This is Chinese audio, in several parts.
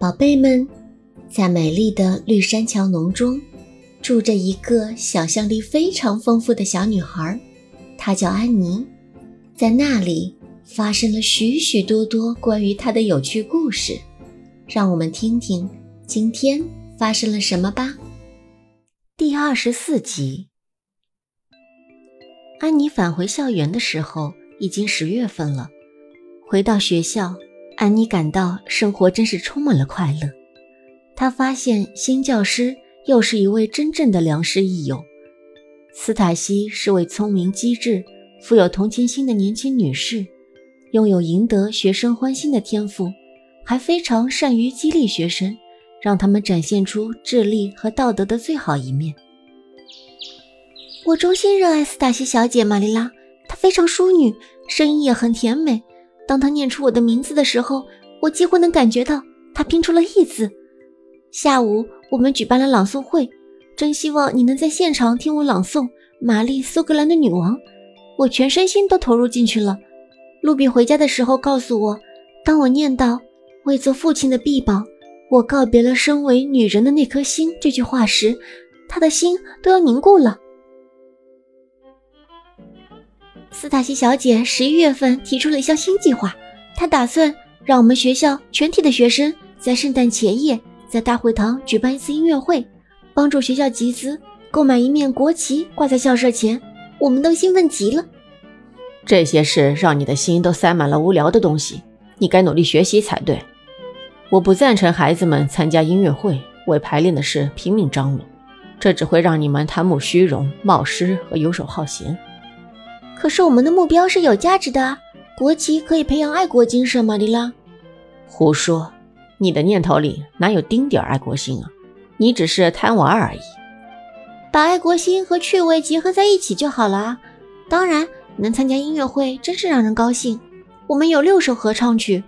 宝贝们，在美丽的绿山桥农中，住着一个想象力非常丰富的小女孩，她叫安妮。在那里发生了许许多多关于她的有趣故事，让我们听听今天发生了什么吧。第二十四集，安妮返回校园的时候，已经十月份了。回到学校。安妮感到生活真是充满了快乐。她发现新教师又是一位真正的良师益友。斯塔西是位聪明机智、富有同情心的年轻女士，拥有赢得学生欢心的天赋，还非常善于激励学生，让他们展现出智力和道德的最好一面。我衷心热爱斯塔西小姐，玛丽拉，她非常淑女，声音也很甜美。当他念出我的名字的时候，我几乎能感觉到他拼出了“义”字。下午我们举办了朗诵会，真希望你能在现场听我朗诵《玛丽苏格兰的女王》，我全身心都投入进去了。露比回家的时候告诉我，当我念到“为做父亲的臂膀，我告别了身为女人的那颗心”这句话时，他的心都要凝固了。斯塔西小姐十一月份提出了一项新计划，她打算让我们学校全体的学生在圣诞前夜在大会堂举办一次音乐会，帮助学校集资购买一面国旗挂在校舍前。我们都兴奋极了。这些事让你的心都塞满了无聊的东西，你该努力学习才对。我不赞成孩子们参加音乐会，为排练的事拼命张罗，这只会让你们贪慕虚荣、冒失和游手好闲。可是我们的目标是有价值的，国旗可以培养爱国精神，玛丽拉。胡说，你的念头里哪有丁点爱国心啊？你只是贪玩而已。把爱国心和趣味结合在一起就好了啊。当然，能参加音乐会真是让人高兴。我们有六首合唱曲，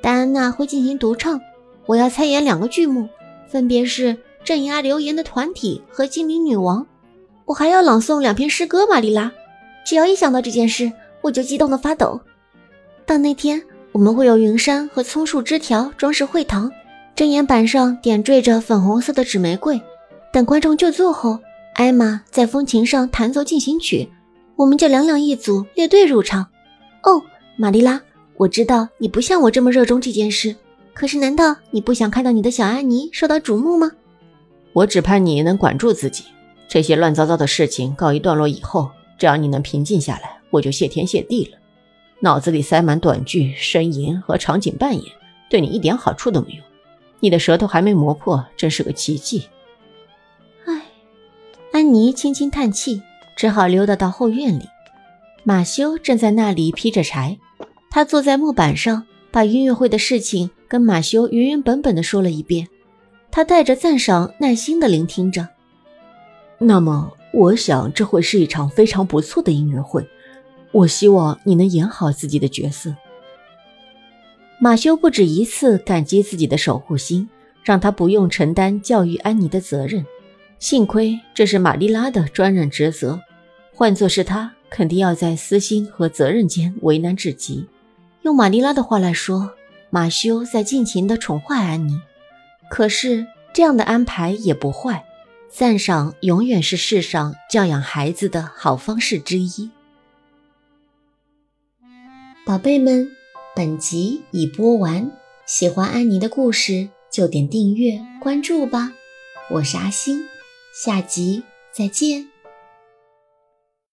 戴安娜会进行独唱，我要参演两个剧目，分别是《镇压流言的团体》和《精灵女王》。我还要朗诵两篇诗歌，玛丽拉。只要一想到这件事，我就激动的发抖。到那天，我们会有云杉和松树枝条装饰会堂，正檐板上点缀着粉红色的纸玫瑰。等观众就座后，艾玛在风琴上弹奏进行曲，我们就两两一组列队入场。哦，玛丽拉，我知道你不像我这么热衷这件事，可是难道你不想看到你的小安妮受到瞩目吗？我只盼你能管住自己，这些乱糟糟的事情告一段落以后。只要你能平静下来，我就谢天谢地了。脑子里塞满短句、呻吟和场景扮演，对你一点好处都没有。你的舌头还没磨破，真是个奇迹。唉，安妮轻轻叹气，只好溜达到后院里。马修正在那里劈着柴，他坐在木板上，把音乐会的事情跟马修原原本本的说了一遍。他带着赞赏，耐心的聆听着。那么。我想这会是一场非常不错的音乐会。我希望你能演好自己的角色。马修不止一次感激自己的守护星，让他不用承担教育安妮的责任。幸亏这是玛丽拉的专任职责，换作是他，肯定要在私心和责任间为难至极。用玛丽拉的话来说，马修在尽情地宠坏安妮。可是这样的安排也不坏。赞赏永远是世上教养孩子的好方式之一。宝贝们，本集已播完，喜欢安妮的故事就点订阅关注吧。我是阿星，下集再见。